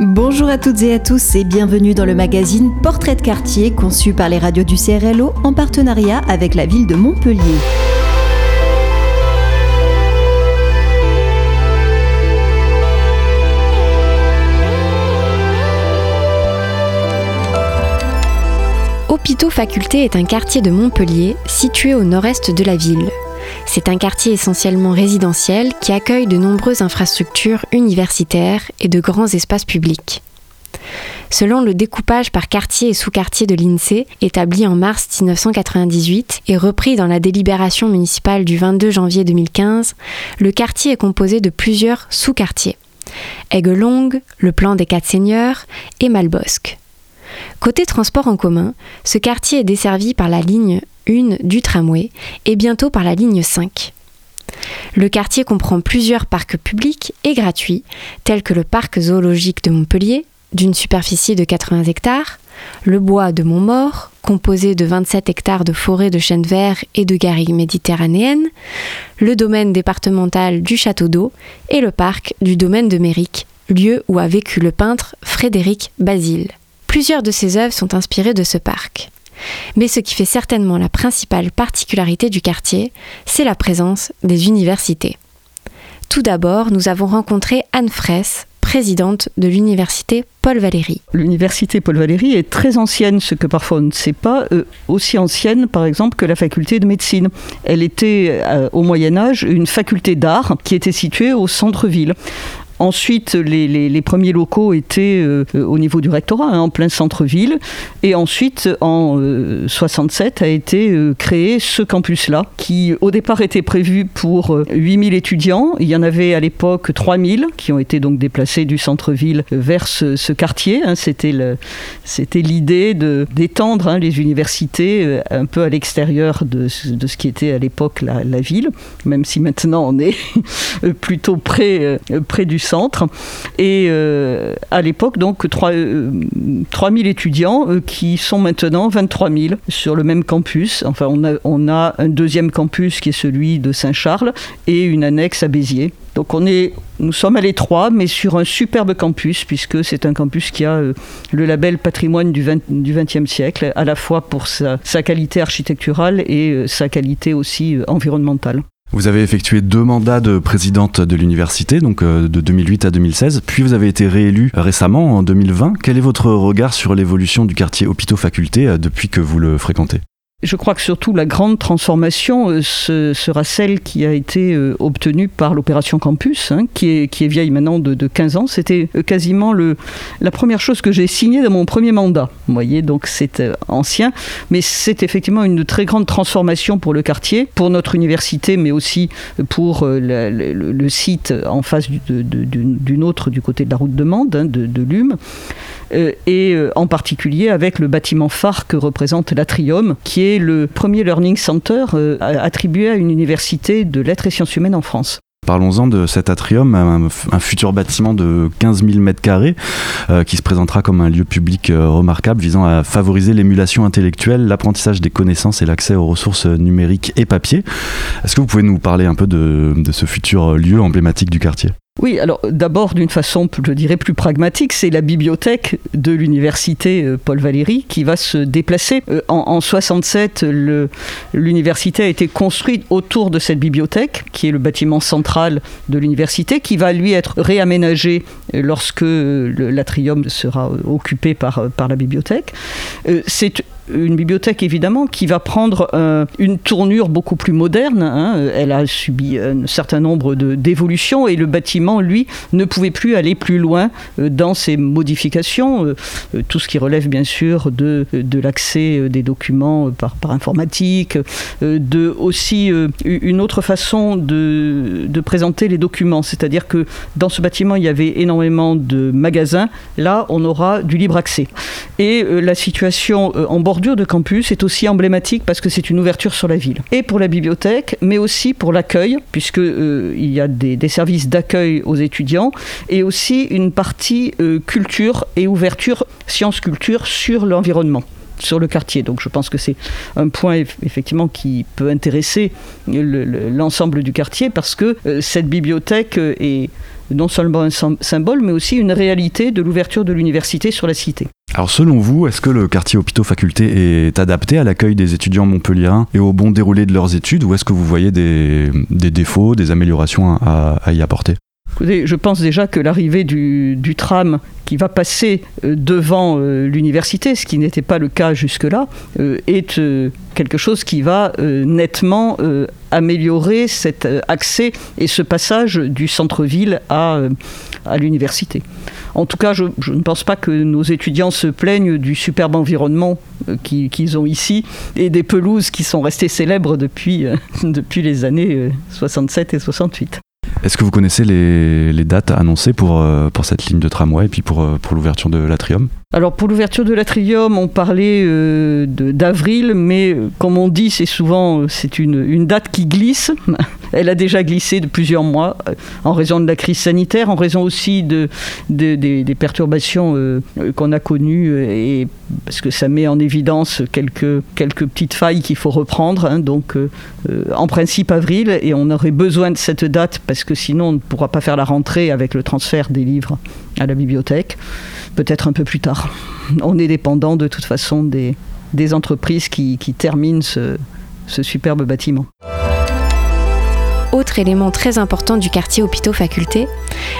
Bonjour à toutes et à tous et bienvenue dans le magazine Portrait de quartier conçu par les radios du CRLO en partenariat avec la ville de Montpellier. Hôpitaux Faculté est un quartier de Montpellier situé au nord-est de la ville. C'est un quartier essentiellement résidentiel qui accueille de nombreuses infrastructures universitaires et de grands espaces publics. Selon le découpage par quartier et sous-quartier de l'INSEE, établi en mars 1998 et repris dans la délibération municipale du 22 janvier 2015, le quartier est composé de plusieurs sous-quartiers. Aigues-Longues, le plan des Quatre Seigneurs et Malbosque. Côté transport en commun, ce quartier est desservi par la ligne 1 du tramway et bientôt par la ligne 5. Le quartier comprend plusieurs parcs publics et gratuits, tels que le parc zoologique de Montpellier, d'une superficie de 80 hectares, le bois de Montmort, composé de 27 hectares de forêt de chênes verts et de garrigues méditerranéennes, le domaine départemental du Château d'Eau et le parc du domaine de Méric, lieu où a vécu le peintre Frédéric Basile. Plusieurs de ses œuvres sont inspirées de ce parc. Mais ce qui fait certainement la principale particularité du quartier, c'est la présence des universités. Tout d'abord, nous avons rencontré Anne Fraisse, présidente de l'université Paul Valéry. L'université Paul Valéry est très ancienne, ce que parfois on ne sait pas, euh, aussi ancienne par exemple que la faculté de médecine. Elle était euh, au Moyen Âge une faculté d'art qui était située au centre-ville. Ensuite, les, premiers locaux étaient euh, au niveau du rectorat, hein, en plein centre-ville. Et ensuite, en 67, a été créé ce campus-là, qui au départ était prévu pour 8000 étudiants. Il y en avait à l'époque 3000 qui ont été donc déplacés du centre-ville vers ce, quartier. Hein. C'était l'idée d'étendre hein, les universités euh, un peu à l'extérieur de, ce qui était à l'époque la, ville, même si maintenant on est plutôt près, euh, près du centre. Et euh, à l'époque, donc, 3, 3000 étudiants qui sont maintenant 23 000 sur le même campus. Enfin, on a, un deuxième campus qui est celui de Saint-Charles et une annexe à Béziers. Donc on est, nous sommes à l'étroit, mais sur un superbe campus, puisque c'est un campus qui a euh, le label patrimoine du, XXe siècle, à la fois pour sa, qualité architecturale et euh, sa qualité aussi euh, environnementale. Vous avez effectué deux mandats de présidente de l'université, donc de 2008 à 2016, puis vous avez été réélu récemment en 2020. Quel est votre regard sur l'évolution du quartier hôpitaux-facultés depuis que vous le fréquentez? Je crois que surtout la grande transformation euh, sera celle qui a été euh, obtenue par l'opération Campus, hein, qui, est, vieille maintenant de, 15 ans. C'était euh, quasiment la première chose que j'ai signée dans mon premier mandat. Vous voyez, donc c'est ancien, mais c'est effectivement une très grande transformation pour le quartier, pour notre université, mais aussi pour le, site en face d'une autre du côté de la route de Mende, hein, de, de Lume. Euh, et euh, en particulier avec le bâtiment phare que représente l'Atrium, qui est le premier learning center euh, attribué à une université de lettres et sciences humaines en France. Parlons-en de cet atrium, un, futur bâtiment de 15 000 m2 qui se présentera comme un lieu public remarquable visant à favoriser l'émulation intellectuelle, l'apprentissage des connaissances et l'accès aux ressources numériques et papier. Est-ce que vous pouvez nous parler un peu de ce futur lieu emblématique du quartier? Oui, alors d'abord d'une façon, je dirais, plus pragmatique, c'est la bibliothèque de l'université euh, Paul Valéry qui va se déplacer. Euh, en, en 67, l'université a été construite autour de cette bibliothèque, qui est le bâtiment central de l'université, qui va lui être réaménagé euh, lorsque l'atrium sera occupé par, la bibliothèque. Une bibliothèque évidemment qui va prendre euh, une tournure beaucoup plus moderne. Hein. Elle a subi un certain nombre d'évolutions et le bâtiment, lui, ne pouvait plus aller plus loin euh, dans ses modifications. Euh, tout ce qui relève bien sûr de, de l'accès des documents par, par informatique, de aussi une autre façon de, de présenter les documents. C'est-à-dire que dans ce bâtiment, il y avait énormément de magasins. Là, on aura du libre accès. Et la situation en bordure de campus est aussi emblématique parce que c'est une ouverture sur la ville. Et pour la bibliothèque, mais aussi pour l'accueil, puisqu'il euh, il y a des, services d'accueil aux étudiants, et aussi une partie euh, culture et ouverture, sciences-culture sur l'environnement. sur le quartier. Donc je pense que c'est un point effectivement qui peut intéresser l'ensemble du quartier parce que cette bibliothèque est non seulement un symbole, mais aussi une réalité de l'ouverture de l'université sur la cité. Alors selon vous, est-ce que le quartier hôpitaux faculté est adapté à l'accueil des étudiants montpelliérains et au bon déroulé de leurs études ou est-ce que vous voyez des, défauts, des améliorations à, y apporter? Je pense déjà que l'arrivée du, tram qui va passer euh, devant euh, l'université, ce qui n'était pas le cas jusque-là, euh, est quelque chose qui va nettement améliorer cet accès et ce passage du centre-ville à, à l'université. En tout cas, je, ne pense pas que nos étudiants se plaignent du superbe environnement euh, qu'ils ont ici et des pelouses qui sont restées célèbres depuis, euh, depuis les années 67 euh, et 68. Est-ce que vous connaissez les, les dates annoncées pour, pour cette ligne de tramway et puis pour, pour l'ouverture de l'atrium? Alors pour l'ouverture de l'atrium, on parlait euh, d'avril, mais comme on dit, c'est souvent c'est une, une, date qui glisse. Elle a déjà glissé de plusieurs mois en raison de la crise sanitaire, en raison aussi de, des perturbations qu'on a connues, et parce que ça met en évidence quelques, quelques petites failles qu'il faut reprendre. Hein. donc en principe avril, et on aurait besoin de cette date parce que sinon on ne pourra pas faire la rentrée avec le transfert des livres à la bibliothèque peut-être un peu plus tard. On est dépendant de toute façon des, des entreprises qui, qui terminent ce, ce superbe bâtiment. Autre élément très important du quartier Hôpitaux Faculté,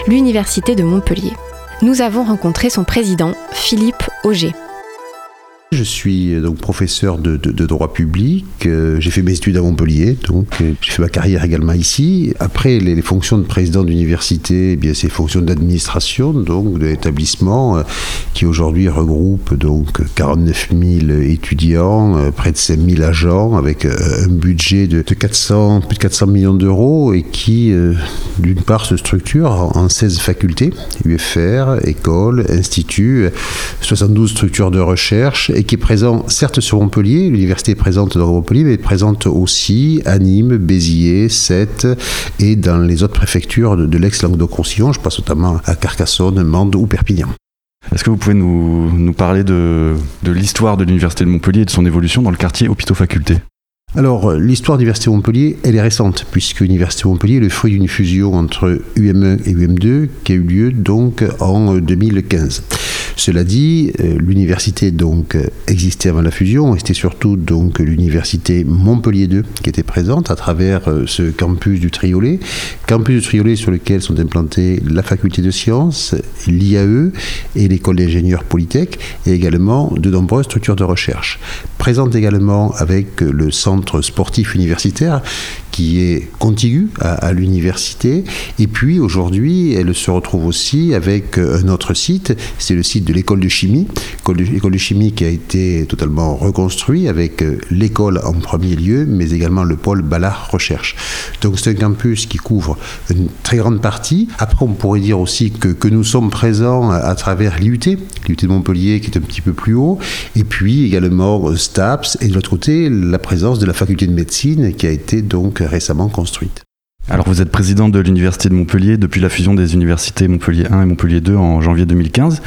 l'Université de Montpellier. Nous avons rencontré son président, Philippe Auger. Je suis euh, donc professeur de, droit public. Euh, j'ai fait mes études à Montpellier, donc euh, j'ai fait ma carrière également ici. Après, les, fonctions de président d'université, eh bien c'est fonctions d'administration, donc de l'établissement, qui aujourd'hui regroupe donc 49 000 étudiants, près de 5 000 agents, avec un budget de, 400, plus de 400 millions d'euros, et qui, d'une part, se structure en 16 facultés, UFR, écoles, instituts, 72 structures de recherche qui est présent certes sur Montpellier, l'université est présente dans Montpellier, mais présente aussi à Nîmes, Béziers, Sète et dans les autres préfectures de, l'ex-Languedoc-Roussillon, je pense notamment à Carcassonne, Mende ou Perpignan. Est-ce que vous pouvez nous, nous parler de, de l'histoire de l'Université de Montpellier et de son évolution dans le quartier hôpitaux-facultés? Alors, l'histoire de l'Université Montpellier, elle est récente, puisque l'Université Montpellier est le fruit d'une fusion entre UM1 et UM2 qui a eu lieu donc en 2015. Cela dit, euh, l'université donc existait avant la fusion, et c'était surtout donc l'université Montpellier 2 qui était présente à travers euh, ce campus du Triolet, campus du Triolet sur lequel sont implantées la faculté de sciences, l'IAE et l'école d'ingénieurs Polytech, et également de nombreuses structures de recherche. Présente également avec le centre sportif universitaire qui est contiguë à, l'université. Et puis aujourd'hui, elle se retrouve aussi avec un autre site, c'est le site de l'école de chimie. L'école de chimie qui a été totalement reconstruit avec l'école en premier lieu, mais également le pôle Ballard Recherche. Donc c'est un campus qui couvre une très grande partie. Après, on pourrait dire aussi que, que nous sommes présents à, travers l'IUT, l'IUT de Montpellier qui est un petit peu plus haut, et puis également STAPS, et de l'autre côté, la présence de la faculté de médecine qui a été donc récemment construite. Alors vous êtes président de l'Université de Montpellier depuis la fusion des universités Montpellier 1 et Montpellier 2 en janvier 2015.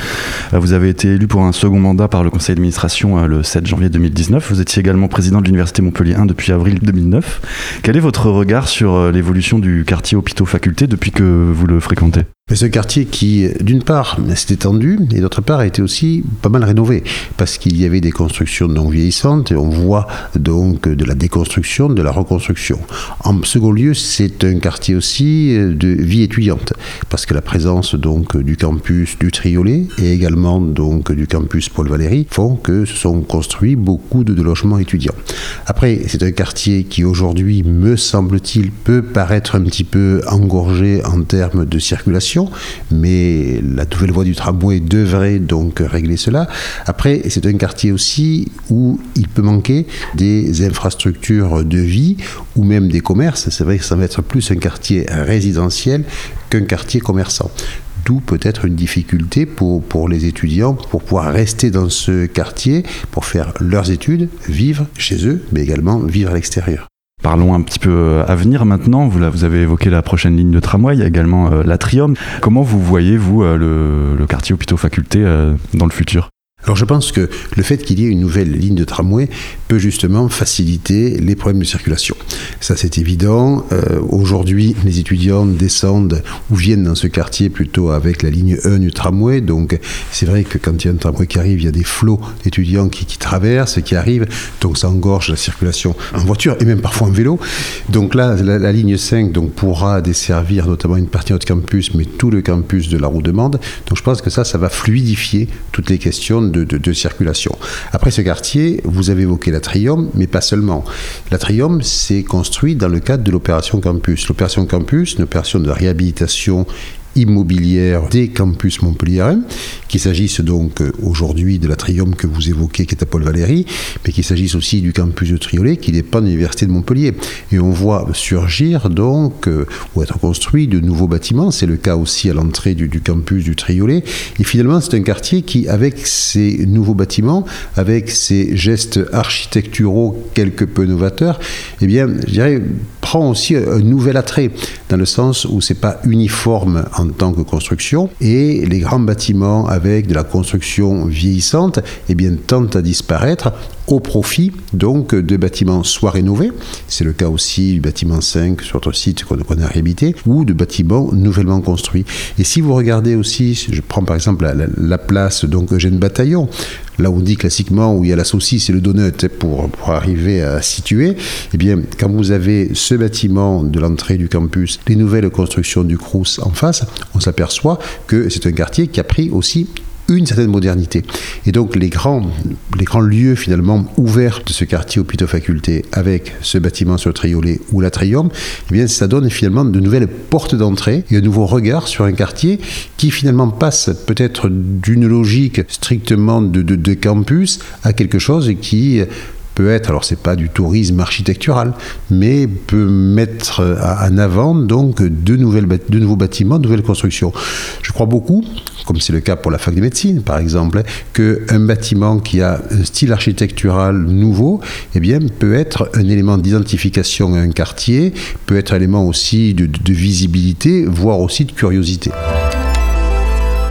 Euh, vous avez été élu pour un second mandat par le conseil d'administration euh, le 7 janvier 2019. Vous étiez également président de l'Université Montpellier 1 depuis avril 2009. Quel est votre regard sur euh, l'évolution du quartier hôpitaux faculté depuis que vous le fréquentez? C'est un quartier qui, d'une part, s'est étendu et d'autre part a été aussi pas mal rénové parce qu'il y avait des constructions non vieillissantes et on voit donc de la déconstruction, de la reconstruction. En second lieu, c'est un quartier aussi de vie étudiante parce que la présence donc du campus du Triolet et également donc du campus Paul Valéry font que se sont construits beaucoup de logements étudiants. Après, c'est un quartier qui aujourd'hui, me semble-t-il, peut paraître un petit peu engorgé en termes de circulation mais la nouvelle voie du tramway devrait donc régler cela. Après, c'est un quartier aussi où il peut manquer des infrastructures de vie ou même des commerces. C'est vrai que ça va être plus un quartier résidentiel qu'un quartier commerçant. D'où peut-être une difficulté pour, pour les étudiants pour pouvoir rester dans ce quartier, pour faire leurs études, vivre chez eux, mais également vivre à l'extérieur. Parlons un petit peu euh, à venir maintenant. Vous, avez évoqué la prochaine ligne de tramway, il y a également euh, l'Atrium. Comment vous voyez, vous, euh, le, quartier hôpitaux faculté dans le futur? Alors je pense que le fait qu'il y ait une nouvelle ligne de tramway peut justement faciliter les problèmes de circulation. Ça c'est évident. Euh, aujourd'hui, les étudiants descendent ou viennent dans ce quartier plutôt avec la ligne 1 du tramway. Donc c'est vrai que quand il y a un tramway qui arrive, il y a des flots d'étudiants qui, traversent, qui arrivent. Donc ça engorge la circulation en voiture et même parfois en vélo. Donc là, la, ligne 5 donc, pourra desservir notamment une partie de notre campus, mais tout le campus de la route de Mende. Donc je pense que ça, ça va fluidifier toutes les questions de, circulation. Après ce quartier, vous avez évoqué l'Atrium, mais pas seulement. L'Atrium, s'est construit dans le cadre de l'opération Campus. L'opération Campus, une opération de réhabilitation immobilière des campus montpelliérains, qu'il s'agisse donc euh, aujourd'hui de l'Atrium que vous évoquez, qui est à Paul Valéry, mais qu'il s'agisse aussi du campus de Triolet, qui dépend de l'Université de Montpellier. Et on voit surgir donc, euh, ou être construit de nouveaux bâtiments, c'est le cas aussi à l'entrée du, campus du Triolet, et finalement c'est un quartier qui, avec ces nouveaux bâtiments, avec ces gestes architecturaux quelque peu novateurs, eh bien, je dirais, prend aussi un nouvel attrait, dans le sens où c'est pas uniforme en tant que construction, et les grands bâtiments avec de la construction vieillissante, eh bien, tendent à disparaître au profit donc de bâtiments soit rénovés, c'est le cas aussi du bâtiment 5 sur notre site qu'on a réhabilité, ou de bâtiments nouvellement construits. Et si vous regardez aussi, je prends par exemple la, place donc Eugène Bataillon, là on dit classiquement où il y a la saucisse et le donut pour, pour arriver à situer, eh bien quand vous avez ce bâtiment de l'entrée du campus, les nouvelles constructions du Crous en face, on s'aperçoit que c'est un quartier qui a pris aussi une certaine modernité. Et donc les grands, les grands lieux finalement ouverts de ce quartier hôpitaux faculté avec ce bâtiment sur le Triolet ou l'Atrium, eh bien ça donne finalement de nouvelles portes d'entrée et un nouveau regard sur un quartier qui finalement passe peut-être d'une logique strictement de, de, de campus à quelque chose qui peut être, alors c'est pas du tourisme architectural, mais peut mettre en avant donc de, nouvelles, de nouveaux bâtiments, de nouvelles constructions. Je crois beaucoup, comme c'est le cas pour la fac de médecine par exemple, qu'un bâtiment qui a un style architectural nouveau, eh bien, peut être un élément d'identification à un quartier, peut être un élément aussi de, de visibilité, voire aussi de curiosité.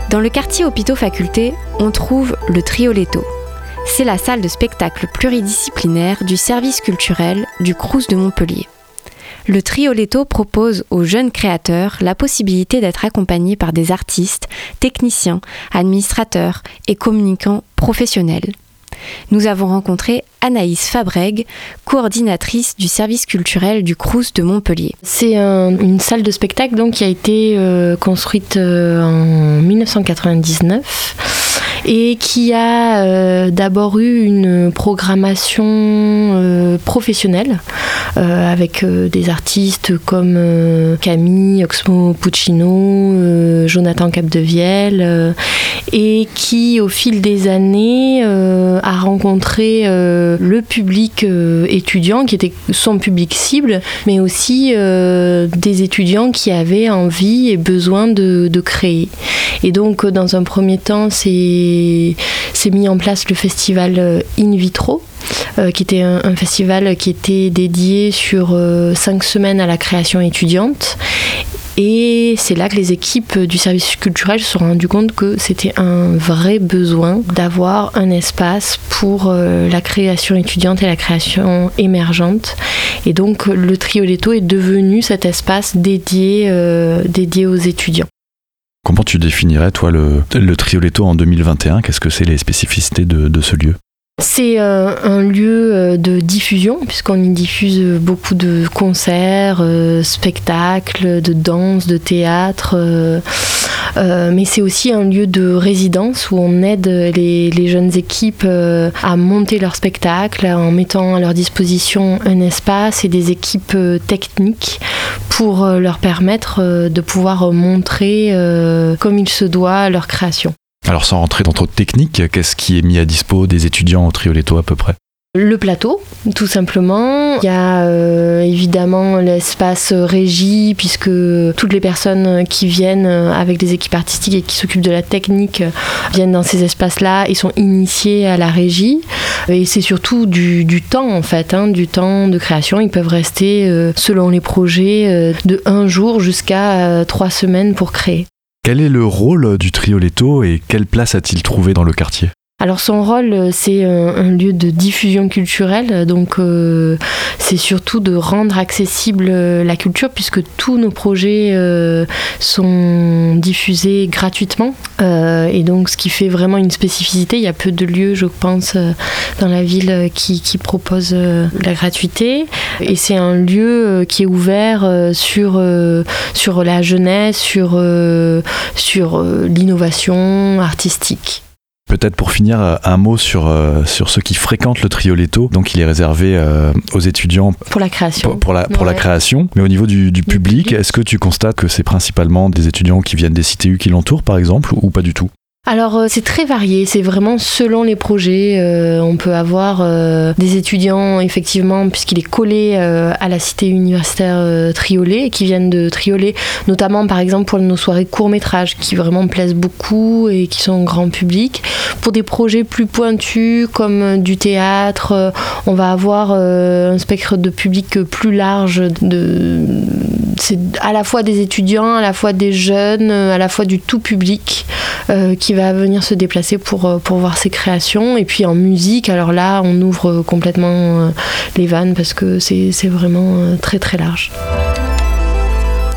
Dans le quartier hôpitaux faculté, on trouve le Trioletto c'est la salle de spectacle pluridisciplinaire du service culturel du Crous de Montpellier. Le Trioletto propose aux jeunes créateurs la possibilité d'être accompagnés par des artistes, techniciens, administrateurs et communicants professionnels. Nous avons rencontré Anaïs Fabreg, coordinatrice du service culturel du Crous de Montpellier. C'est une salle de spectacle qui a été euh, construite euh, en 1999 et qui a euh, d'abord eu une programmation euh, professionnelle euh, avec des artistes comme Camille Oxmo Puccino, Jonathan Capdevielle et qui au fil des années a rencontré le public étudiant qui était son public cible mais aussi des étudiants qui avaient envie et besoin de, de créer. Et donc dans un premier temps c'est s'est mis en place le festival euh, In Vitro. Euh, qui était un, festival qui était dédié sur euh, cinq semaines à la création étudiante. Et c'est là que les équipes du service culturel se sont rendues compte que c'était un vrai besoin d'avoir un espace pour la création étudiante et la création émergente. Et donc le Trioletto est devenu cet espace dédié, dédié aux étudiants. Comment tu définirais, toi, le, le Trioletto en 2021 Qu'est-ce que c'est les spécificités de, ce lieu? C'est euh, un lieu euh, de diffusion, puisqu'on y diffuse beaucoup de concerts, euh, spectacles, de danse, de théâtre. Mais c'est aussi un lieu de résidence où on aide les, jeunes équipes à monter leur spectacle en mettant à leur disposition un espace et des équipes techniques pour leur permettre de pouvoir montrer comme il se doit leur création. Alors sans rentrer dans trop de techniques, qu'est-ce qui est mis à dispo des étudiants au Trioletto à peu près? Le plateau, tout simplement. Il y a euh, évidemment l'espace régie, puisque toutes les personnes qui viennent avec des équipes artistiques et qui s'occupent de la technique viennent dans ces espaces-là et sont initiées à la régie. Et c'est surtout du, temps, en fait, hein, du temps de création. Ils peuvent rester, euh, selon les projets, euh, de un jour jusqu'à trois semaines pour créer. Quel est le rôle du Trioletto et quelle place a-t-il trouvé dans le quartier? Alors son rôle, euh, c'est un, lieu de diffusion culturelle, donc euh, c'est surtout de rendre accessible euh, la culture puisque tous nos projets sont diffusés gratuitement et donc ce qui fait vraiment une spécificité. Il y a peu de lieux, je pense, dans la ville qui, qui proposent la gratuité et c'est un lieu qui est ouvert sur, sur la jeunesse, sur, sur l'innovation artistique. Peut-être pour finir, euh, un mot sur, euh, sur ceux qui fréquentent le Trioletto. Donc il est réservé euh, aux étudiants. Pour la création. Pour, la, pour la création. Mais au niveau du, du public, est-ce que tu constates que c'est principalement des étudiants qui viennent des CTU qui l'entourent, par exemple, ou pas du tout? Alors euh, c'est très varié, c'est vraiment selon les projets. Euh, on peut avoir euh, des étudiants effectivement puisqu'il est collé à la cité universitaire Triolet qui viennent de Triolet, notamment par exemple pour nos soirées court métrage qui vraiment plaisent beaucoup et qui sont grand public. Pour des projets plus pointus comme du théâtre, on va avoir un spectre de public plus large. C'est à la fois des étudiants, à la fois des jeunes, à la fois du tout public qui va venir se déplacer pour, euh, pour voir ses créations. Et puis en musique, alors là, on ouvre complètement euh, les vannes parce que c'est vraiment euh, très très large.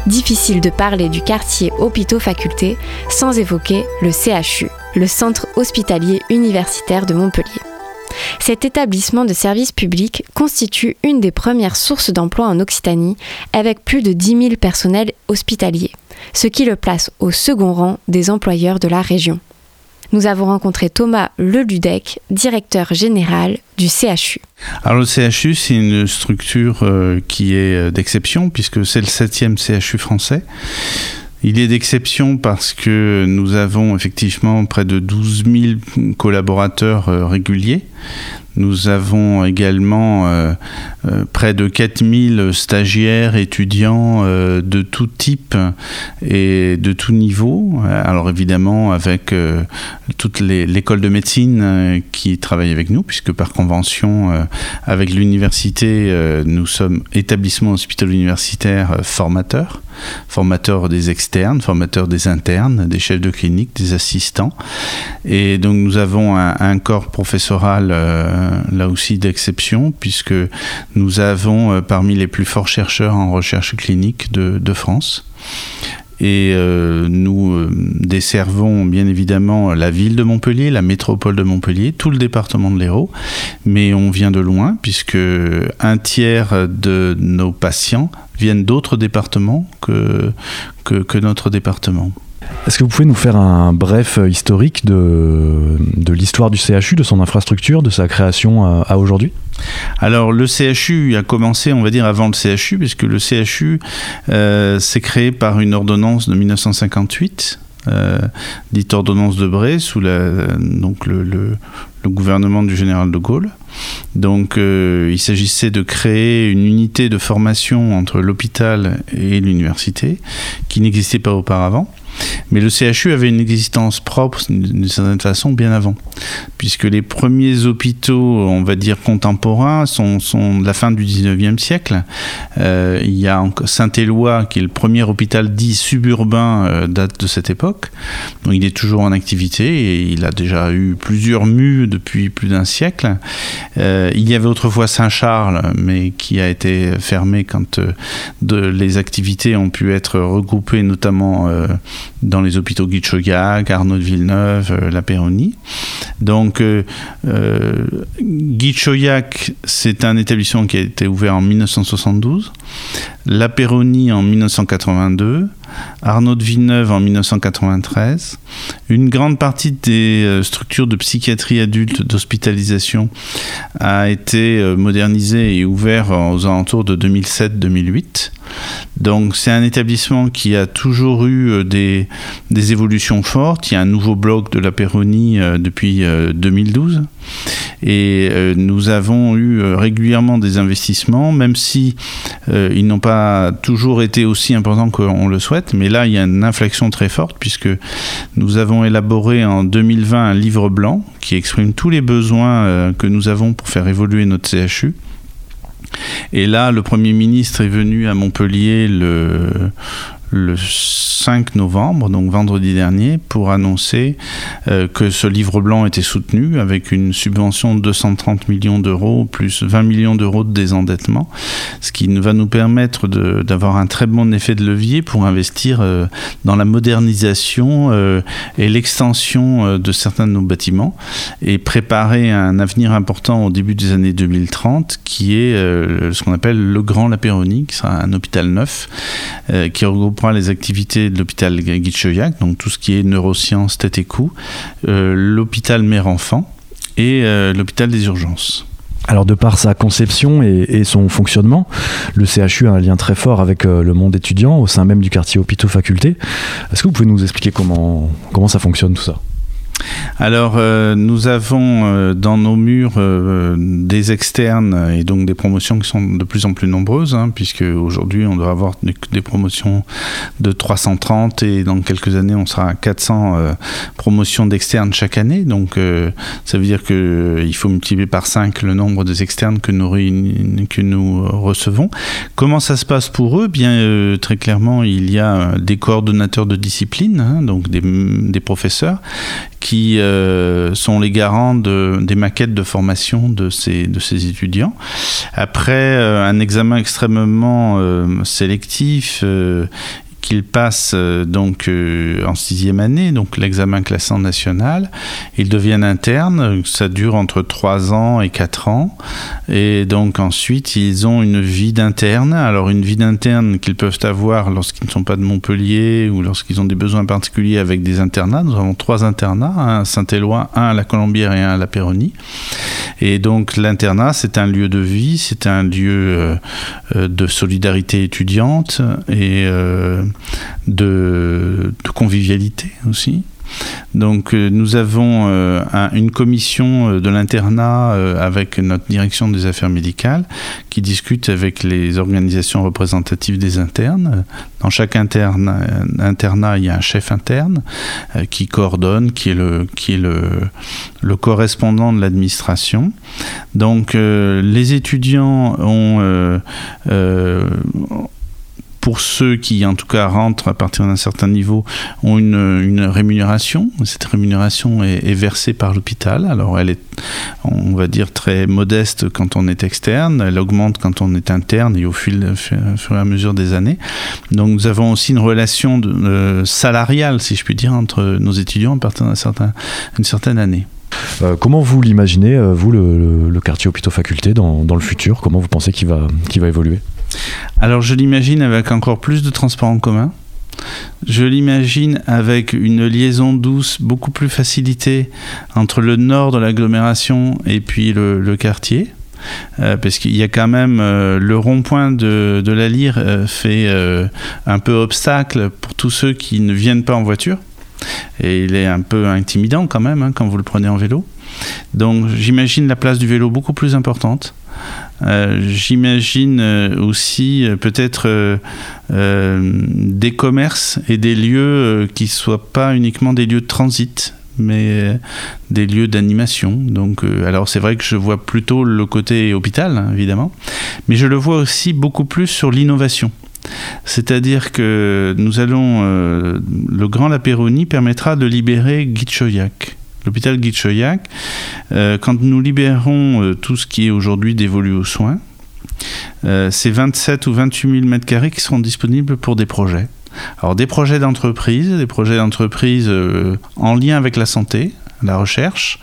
Difficile de parler du quartier Hôpitaux-Faculté sans évoquer le CHU, le Centre hospitalier universitaire de Montpellier. Cet établissement de service public constitue une des premières sources d'emploi en Occitanie, avec plus de 10 000 personnels hospitaliers, ce qui le place au second rang des employeurs de la région nous avons rencontré Thomas Leludec, directeur général du CHU. Alors le CHU, c'est une structure euh, qui est euh, d'exception puisque c'est le septième CHU français. Il est d'exception parce que nous avons effectivement près de 12 000 collaborateurs euh, réguliers. Nous avons également euh, euh, près de 4000 stagiaires, étudiants de tout type et de tout niveau. Alors évidemment avec toute l'école de médecine qui travaille avec nous, puisque par convention avec l'université, nous sommes établissement hospitalo universitaire formateur formateurs des externes, formateurs des internes, des chefs de clinique, des assistants. Et donc nous avons un, corps professoral là aussi d'exception, puisque nous avons euh, parmi les plus forts chercheurs en recherche clinique de, France. Et euh, nous euh, desservons bien évidemment la ville de Montpellier, la métropole de Montpellier, tout le département de l'Hérault, mais on vient de loin puisque un tiers de nos patients viennent d'autres départements que, que notre département. Est-ce que vous pouvez nous faire un bref historique de, de l'histoire du CHU, de son infrastructure, de sa création à, aujourd'hui? Alors le CHU a commencé, on va dire, avant le CHU, puisque le CHU euh, s'est créé par une ordonnance de 1958, euh, dite ordonnance de Bray, sous le, le, gouvernement du général de Gaulle. Donc il s'agissait de créer une unité de formation entre l'hôpital et l'université, qui n'existait pas auparavant. Mais le CHU avait une existence propre, d'une certaine façon, bien avant. Puisque les premiers hôpitaux, on va dire contemporains, sont, de la fin du 19e siècle. Euh, il y a Saint-Éloi, qui est le premier hôpital dit suburbain, euh, date de cette époque. Donc il est toujours en activité et il a déjà eu plusieurs mues depuis plus d'un siècle. Euh, il y avait autrefois Saint-Charles, mais qui a été fermé quand les activités ont pu être regroupées, notamment dans les hôpitaux Guy Arnaud de Villeneuve, euh, La Péronie. Donc, euh, euh Guy c'est un établissement qui a été ouvert en 1972, La Péronie en 1982, Arnaud de Villeneuve en 1993. Une grande partie des euh, structures de psychiatrie adulte d'hospitalisation a été euh, modernisée et ouverte aux alentours de 2007-2008. Donc c'est un établissement qui a toujours eu euh, des, des, évolutions fortes. Il y a un nouveau bloc de la Péronie depuis 2012. Et nous avons eu régulièrement des investissements, même si ils n'ont pas toujours été aussi importants qu'on le souhaite mais là, il y a une inflexion très forte puisque nous avons élaboré en 2020 un livre blanc qui exprime tous les besoins euh, que nous avons pour faire évoluer notre CHU. Et là, le Premier ministre est venu à Montpellier le, le 5 novembre, donc vendredi dernier, pour annoncer euh, que ce livre blanc était soutenu avec une subvention de 230 millions d'euros plus 20 millions d'euros de désendettement, ce qui va nous permettre d'avoir un très bon effet de levier pour investir euh, dans la modernisation euh, et l'extension de certains de nos bâtiments et préparer un avenir important au début des années 2030 qui est ce qu'on appelle le Grand Lapéronie, qui sera un hôpital neuf qui les activités de l'hôpital Guichoyac, donc tout ce qui est neurosciences, tête et cou, euh, l'hôpital mère-enfant et euh, l'hôpital des urgences. Alors de par sa conception et, son fonctionnement, le CHU a un lien très fort avec euh, le monde étudiant au sein même du quartier hôpitaux-faculté. Est-ce que vous pouvez nous expliquer comment, comment ça fonctionne tout ça? Alors, euh, nous avons euh, dans nos murs euh, des externes et donc des promotions qui sont de plus en plus nombreuses, hein, puisque aujourd'hui on doit avoir des, promotions de 330 et dans quelques années on sera à 400 promotions d'externes chaque année. Donc, ça veut dire qu'il faut multiplier par 5 le nombre des externes que nous, que nous recevons. Comment ça se passe pour eux? Bien, très clairement, il y a des coordonnateurs de discipline, hein, donc des, des professeurs qui euh, sont les garants de, des maquettes de formation de ces, de ces étudiants. Après euh, un examen extrêmement euh, sélectif, qu'il passe euh, donc euh, en sixième année, donc l'examen classant national. Ils deviennent internes, ça dure entre trois ans et quatre ans. Et donc ensuite, ils ont une vie d'interne. Alors une vie d'interne qu'ils peuvent avoir lorsqu'ils ne sont pas de Montpellier ou lorsqu'ils ont des besoins particuliers avec des internats. Nous avons trois internats, un à Saint-Éloi, un à la Colombière et un à la Péronie. Et donc l'internat, c'est un lieu de vie, c'est un lieu euh, de solidarité étudiante et de, convivialité aussi. Donc euh, nous avons euh, une commission euh, de l'internat avec notre direction des affaires médicales qui discute avec les organisations représentatives des internes. Dans chaque internat, il y a un chef interne qui coordonne, qui est le, qui est le, le correspondant de l'administration. Donc les étudiants ont pour ceux qui, en tout cas, rentrent à partir d'un certain niveau, ont une, rémunération. Cette rémunération est, versée par l'hôpital. Alors, elle est, on va dire, très modeste quand on est externe. Elle augmente quand on est interne et au fil, fur et à mesure des années. Donc, nous avons aussi une relation de, salariale, si je puis dire, entre nos étudiants à partir d'une certain, certaine année. Euh, comment vous l'imaginez, euh, vous, le, quartier hôpitaux-faculté, dans, dans, le futur? Comment vous pensez qu'il va, qu'il va évoluer? Alors je l'imagine avec encore plus de transports en commun. Je l'imagine avec une liaison douce beaucoup plus facilitée entre le nord de l'agglomération et puis le, quartier. Euh, parce qu'il y a quand même euh, le rond-point de, la Lyre euh, fait un peu obstacle pour tous ceux qui ne viennent pas en voiture. Et il est un peu intimidant quand même hein, quand vous le prenez en vélo. Donc j'imagine la place du vélo beaucoup plus importante. Euh, j'imagine euh, aussi euh, peut-être des commerces et des lieux qui ne soient pas uniquement des lieux de transit, mais des lieux d'animation. Donc, alors c'est vrai que je vois plutôt le côté hôpital, hein, évidemment, mais je le vois aussi beaucoup plus sur l'innovation. C'est-à-dire que nous allons, le Grand Lapéronie permettra de libérer Guichoyac l'hôpital euh, quand nous libérons euh, tout ce qui est aujourd'hui dévolu aux soins, euh, c'est 27 ou 28 000 mètres carrés qui seront disponibles pour des projets. Alors des projets d'entreprise, des projets d'entreprise en lien avec la santé, la recherche,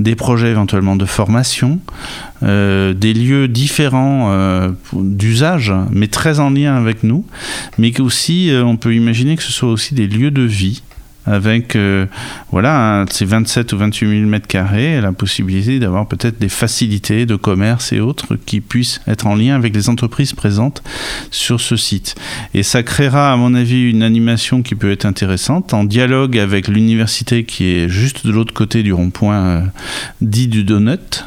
des projets éventuellement de formation, des lieux différents d'usage, mais très en lien avec nous, mais aussi on peut imaginer que ce soit aussi des lieux de vie avec euh, voilà ces 27 ou 28 000 mètres carrés, la possibilité d'avoir peut-être des facilités de commerce et autres qui puissent être en lien avec les entreprises présentes sur ce site. Et ça créera, à mon avis, une animation qui peut être intéressante en dialogue avec l'université qui est juste de l'autre côté du rond-point euh, dit du Donut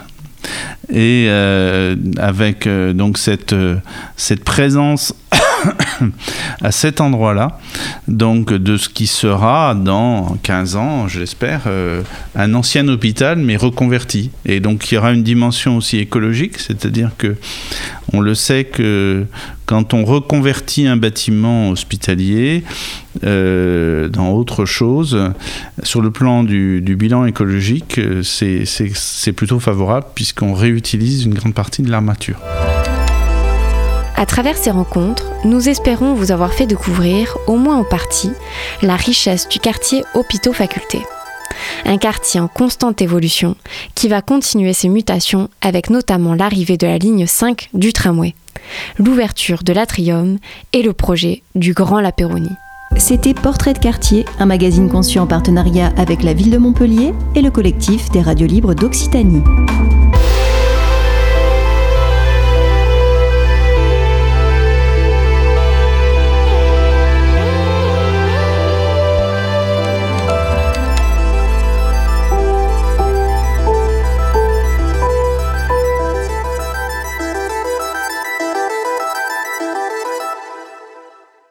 et euh, avec donc cette, cette présence à cet endroit-là, donc de ce qui sera dans 15 ans, je l'espère, euh, un ancien hôpital mais reconverti. Et donc il y aura une dimension aussi écologique, c'est-à-dire que on le sait que quand on reconvertit un bâtiment hospitalier euh, dans autre chose, sur le plan du, du bilan écologique, c'est plutôt favorable puisqu'on réutilise une grande partie de l'armature. À travers ces rencontres, nous espérons vous avoir fait découvrir, au moins en partie, la richesse du quartier Hôpitaux-Faculté. Un quartier en constante évolution qui va continuer ses mutations avec notamment l'arrivée de la ligne 5 du tramway, l'ouverture de l'atrium et le projet du Grand Lapéronie. C'était Portrait de quartier, un magazine conçu en partenariat avec la ville de Montpellier et le collectif des radios libres d'Occitanie.